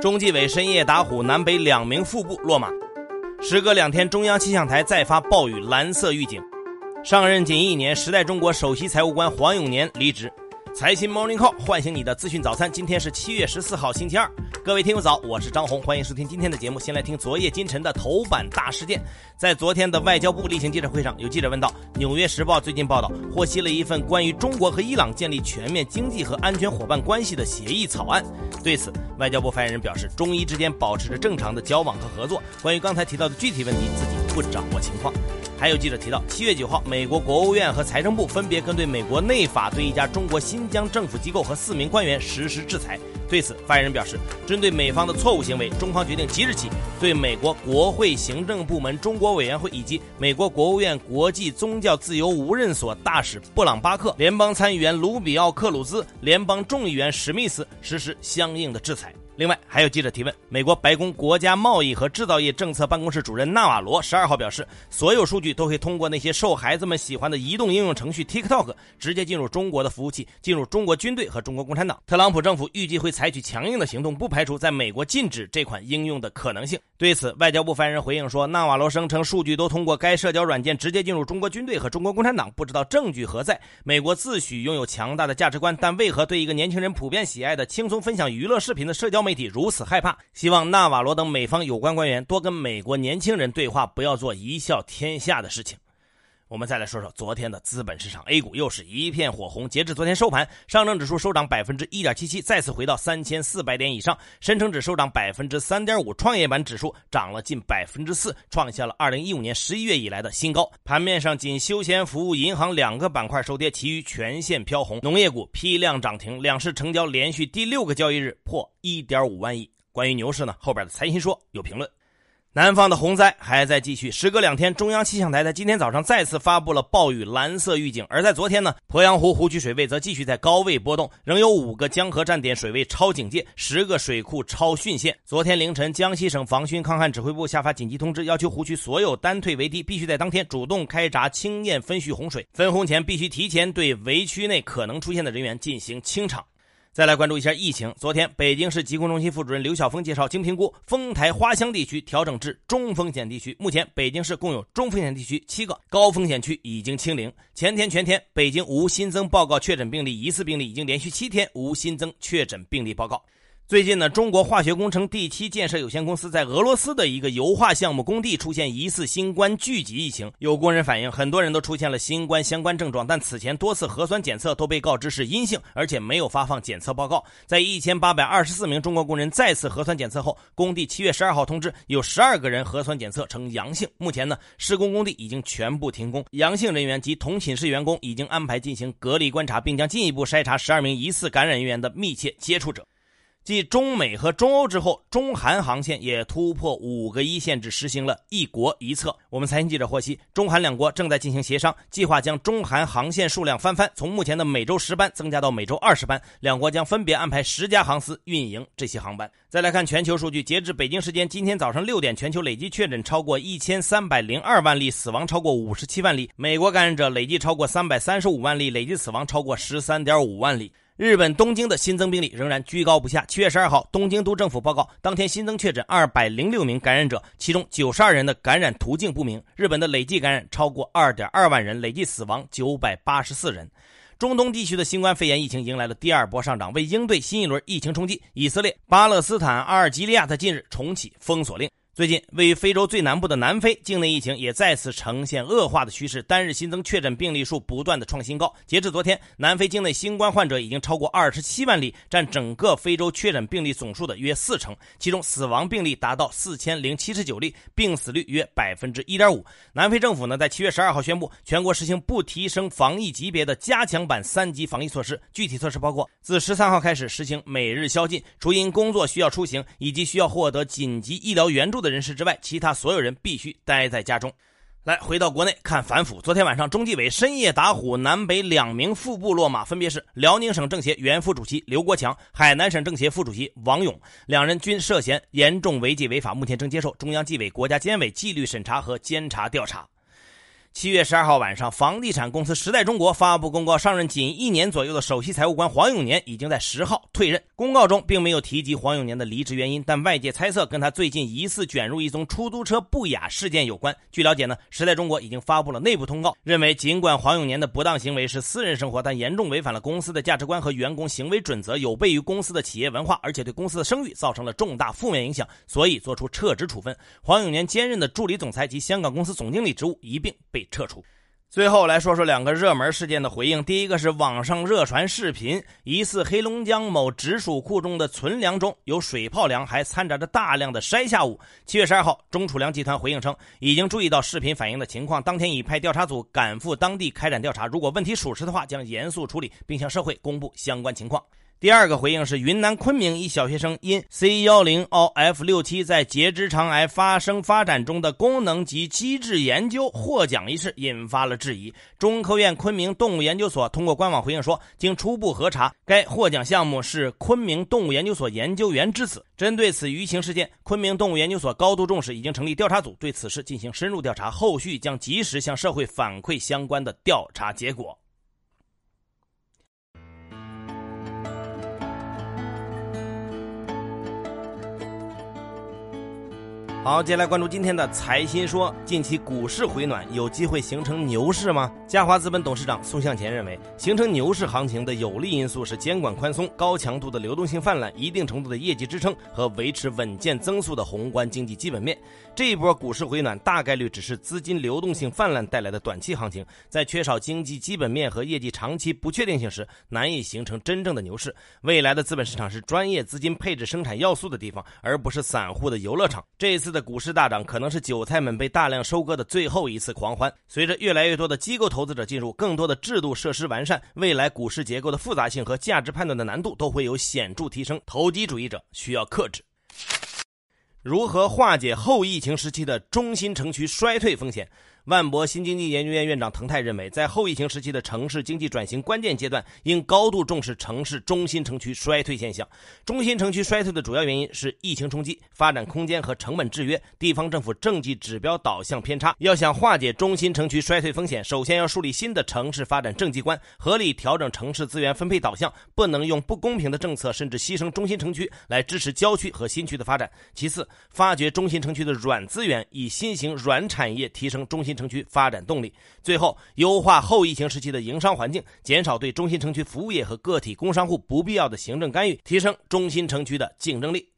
中纪委深夜打虎，南北两名副部落马。时隔两天，中央气象台再发暴雨蓝色预警。上任仅一年，时代中国首席财务官黄永年离职。财新 Morning Call 唤醒你的资讯早餐。今天是七月十四号，星期二。各位听友早，我是张红，欢迎收听今天的节目。先来听昨夜今晨的头版大事件。在昨天的外交部例行记者会上，有记者问到，《纽约时报》最近报道获悉了一份关于中国和伊朗建立全面经济和安全伙伴关系的协议草案。对此，外交部发言人表示，中伊之间保持着正常的交往和合作。关于刚才提到的具体问题，自己不掌握情况。还有记者提到，七月九号，美国国务院和财政部分别针对美国内法对一家中国新疆政府机构和四名官员实施制裁。对此，发言人表示，针对美方的错误行为，中方决定即日起对美国国会行政部门中国委员会以及美国国务院国际宗教自由无任所大使布朗巴克、联邦参议员卢比奥克鲁兹、联邦众议员史密斯实施相应的制裁。另外，还有记者提问：美国白宫国家贸易和制造业政策办公室主任纳瓦罗十二号表示，所有数据都会通过那些受孩子们喜欢的移动应用程序 TikTok 直接进入中国的服务器，进入中国军队和中国共产党。特朗普政府预计会采取强硬的行动，不排除在美国禁止这款应用的可能性。对此，外交部发言人回应说，纳瓦罗声称数据都通过该社交软件直接进入中国军队和中国共产党，不知道证据何在。美国自诩拥有强大的价值观，但为何对一个年轻人普遍喜爱的轻松分享娱乐视频的社交媒体如此害怕？希望纳瓦罗等美方有关官员多跟美国年轻人对话，不要做贻笑天下的事情。我们再来说说昨天的资本市场，A 股又是一片火红。截至昨天收盘，上证指数收涨百分之一点七七，再次回到三千四百点以上；深成指收涨百分之三点五，创业板指数涨了近百分之四，创下了二零一五年十一月以来的新高。盘面上，仅休闲服务、银行两个板块收跌，其余全线飘红。农业股批量涨停，两市成交连续第六个交易日破一点五万亿。关于牛市呢，后边的财新说有评论。南方的洪灾还在继续，时隔两天，中央气象台在今天早上再次发布了暴雨蓝色预警。而在昨天呢，鄱阳湖湖区水位则继续在高位波动，仍有五个江河站点水位超警戒，十个水库超汛限。昨天凌晨，江西省防汛抗旱指挥部下发紧急通知，要求湖区所有单退围堤必须在当天主动开闸清堰分蓄洪水，分洪前必须提前对围区内可能出现的人员进行清场。再来关注一下疫情。昨天，北京市疾控中心副主任刘晓峰介绍，经评估，丰台花乡地区调整至中风险地区。目前，北京市共有中风险地区七个，高风险区已经清零。前天全天，北京无新增报告确诊病例，疑似病例已经连续七天无新增确诊病例报告。最近呢，中国化学工程第七建设有限公司在俄罗斯的一个油化项目工地出现疑似新冠聚集疫情。有工人反映，很多人都出现了新冠相关症状，但此前多次核酸检测都被告知是阴性，而且没有发放检测报告。在一千八百二十四名中国工人再次核酸检测后，工地七月十二号通知有十二个人核酸检测呈阳性。目前呢，施工工地已经全部停工，阳性人员及同寝室员工已经安排进行隔离观察，并将进一步筛查十二名疑似感染人员的密切接触者。继中美和中欧之后，中韩航线也突破五个一线，制，实行了一国一策。我们财经记者获悉，中韩两国正在进行协商，计划将中韩航线数量翻番，从目前的每周十班增加到每周二十班。两国将分别安排十家航司运营这些航班。再来看全球数据，截至北京时间今天早上六点，全球累计确诊超过一千三百零二万例，死亡超过五十七万例。美国感染者累计超过三百三十五万例，累计死亡超过十三点五万例。日本东京的新增病例仍然居高不下。七月十二号，东京都政府报告，当天新增确诊二百零六名感染者，其中九十二人的感染途径不明。日本的累计感染超过二点二万人，累计死亡九百八十四人。中东地区的新冠肺炎疫情迎来了第二波上涨。为应对新一轮疫情冲击，以色列、巴勒斯坦、阿尔及利亚在近日重启封锁令。最近，位于非洲最南部的南非境内疫情也再次呈现恶化的趋势，单日新增确诊病例数不断的创新高。截至昨天，南非境内新冠患者已经超过二十七万例，占整个非洲确诊病例总数的约四成。其中，死亡病例达到四千零七十九例，病死率约百分之一点五。南非政府呢，在七月十二号宣布，全国实行不提升防疫级别的加强版三级防疫措施。具体措施包括：自十三号开始实行每日宵禁，除因工作需要出行以及需要获得紧急医疗援助的人士之外，其他所有人必须待在家中。来，回到国内看反腐。昨天晚上，中纪委深夜打虎，南北两名副部落马，分别是辽宁省政协原副主席刘国强、海南省政协副主席王勇，两人均涉嫌严重违纪违法，目前正接受中央纪委国家监委纪律审查和监察调查。七月十二号晚上，房地产公司时代中国发布公告，上任仅一年左右的首席财务官黄永年已经在十号退任。公告中并没有提及黄永年的离职原因，但外界猜测跟他最近疑似卷入一宗出租车不雅事件有关。据了解呢，时代中国已经发布了内部通告，认为尽管黄永年的不当行为是私人生活，但严重违反了公司的价值观和员工行为准则，有悖于公司的企业文化，而且对公司的声誉造成了重大负面影响，所以做出撤职处分。黄永年兼任的助理总裁及香港公司总经理职务一并被。撤除。最后来说说两个热门事件的回应。第一个是网上热传视频，疑似黑龙江某直属库中的存粮中有水泡粮，还掺杂着大量的筛下物。七月十二号，中储粮集团回应称，已经注意到视频反映的情况，当天已派调查组赶赴当地开展调查，如果问题属实的话，将严肃处理，并向社会公布相关情况。第二个回应是云南昆明一小学生因 C 幺零 O F 六七在结直肠癌发生发展中的功能及机制研究获奖一事引发了质疑。中科院昆明动物研究所通过官网回应说，经初步核查，该获奖项目是昆明动物研究所研究员之子。针对此舆情事件，昆明动物研究所高度重视，已经成立调查组对此事进行深入调查，后续将及时向社会反馈相关的调查结果。好，接下来关注今天的财新说。近期股市回暖，有机会形成牛市吗？嘉华资本董事长宋向前认为，形成牛市行情的有利因素是监管宽松、高强度的流动性泛滥、一定程度的业绩支撑和维持稳健增速的宏观经济基本面。这一波股市回暖大概率只是资金流动性泛滥带来的短期行情，在缺少经济基本面和业绩长期不确定性时，难以形成真正的牛市。未来的资本市场是专业资金配置生产要素的地方，而不是散户的游乐场。这一次。的股市大涨可能是韭菜们被大量收割的最后一次狂欢。随着越来越多的机构投资者进入，更多的制度设施完善，未来股市结构的复杂性和价值判断的难度都会有显著提升。投机主义者需要克制。如何化解后疫情时期的中心城区衰退风险？万博新经济研究院院长滕泰认为，在后疫情时期的城市经济转型关键阶段，应高度重视城市中心城区衰退现象。中心城区衰退的主要原因是疫情冲击、发展空间和成本制约、地方政府政绩指标导向偏差。要想化解中心城区衰退风险，首先要树立新的城市发展政绩观，合理调整城市资源分配导向，不能用不公平的政策甚至牺牲中心城区来支持郊区和新区的发展。其次，发掘中心城区的软资源，以新型软产业提升中心。城区发展动力，最后优化后疫情时期的营商环境，减少对中心城区服务业和个体工商户不必要的行政干预，提升中心城区的竞争力。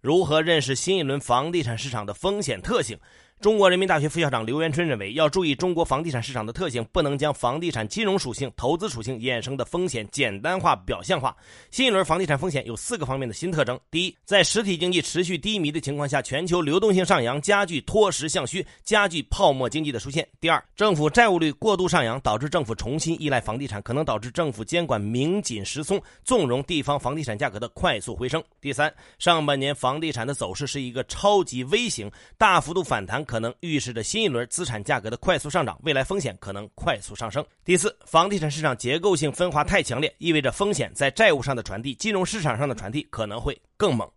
如何认识新一轮房地产市场的风险特性？中国人民大学副校长刘元春认为，要注意中国房地产市场的特性，不能将房地产金融属性、投资属性衍生的风险简单化、表象化。新一轮房地产风险有四个方面的新特征：第一，在实体经济持续低迷的情况下，全球流动性上扬，加剧脱实向虚，加剧泡沫经济的出现；第二，政府债务率过度上扬，导致政府重新依赖房地产，可能导致政府监管明紧实松，纵容地方房地产价格的快速回升；第三，上半年房地产的走势是一个超级 V 型，大幅度反弹。可可能预示着新一轮资产价格的快速上涨，未来风险可能快速上升。第四，房地产市场结构性分化太强烈，意味着风险在债务上的传递、金融市场上的传递可能会更猛。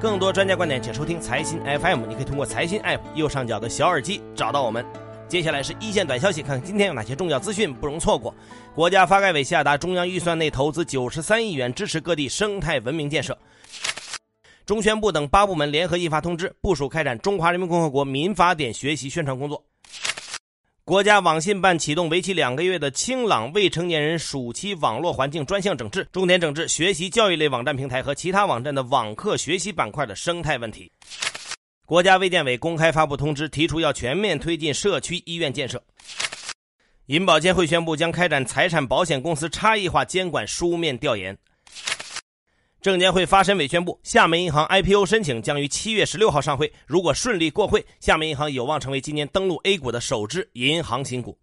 更多专家观点，请收听财新 FM。你可以通过财新 App 右上角的小耳机找到我们。接下来是一线短消息，看看今天有哪些重要资讯不容错过。国家发改委下达中央预算内投资九十三亿元，支持各地生态文明建设。中宣部等八部门联合印发通知，部署开展中华人民共和国民法典学习宣传工作。国家网信办启动为期两个月的“清朗未成年人暑期网络环境专项整治”，重点整治学习教育类网站平台和其他网站的网课学习板块的生态问题。国家卫健委公开发布通知，提出要全面推进社区医院建设。银保监会宣布将开展财产保险公司差异化监管书面调研。证监会发审委宣布，厦门银行 IPO 申请将于七月十六号上会。如果顺利过会，厦门银行有望成为今年登陆 A 股的首支银行新股。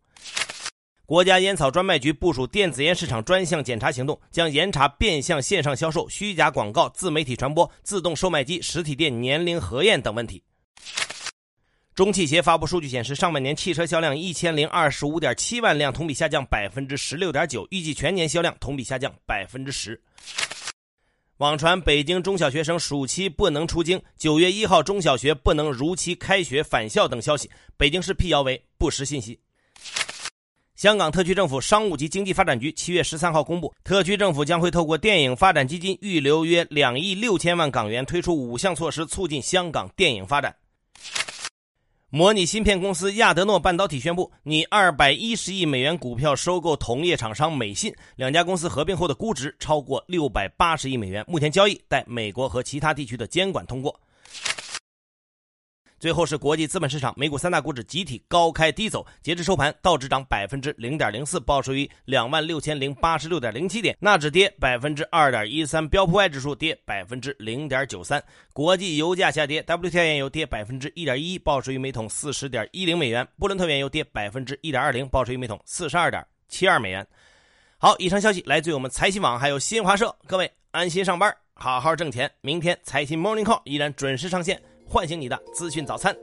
国家烟草专卖局部署电子烟市场专项检查行动，将严查变相线上销售、虚假广告、自媒体传播、自动售卖机、实体店年龄核验等问题。中汽协发布数据显示，上半年汽车销量一千零二十五点七万辆，同比下降百分之十六点九，预计全年销量同比下降百分之十。网传北京中小学生暑期不能出京，九月一号中小学不能如期开学返校等消息，北京市辟谣为不实信息。香港特区政府商务及经济发展局七月十三号公布，特区政府将会透过电影发展基金预留约两亿六千万港元，推出五项措施促进香港电影发展。模拟芯片公司亚德诺半导体宣布，拟二百一十亿美元股票收购同业厂商美信，两家公司合并后的估值超过六百八十亿美元。目前交易待美国和其他地区的监管通过。最后是国际资本市场，美股三大股指集体高开低走，截至收盘，道指涨百分之零点零四，报收于两万六千零八十六点零七点；纳指跌百分之二点一三，标普 Y 指数跌百分之零点九三。国际油价下跌，WTI 原油跌百分之一点一，报收于每桶四十点一零美元；布伦特原油跌百分之一点二零，报收于每桶四十二点七二美元。好，以上消息来自于我们财新网，还有新华社。各位安心上班，好好挣钱。明天财新 Morning Call 依然准时上线。唤醒你的资讯早餐。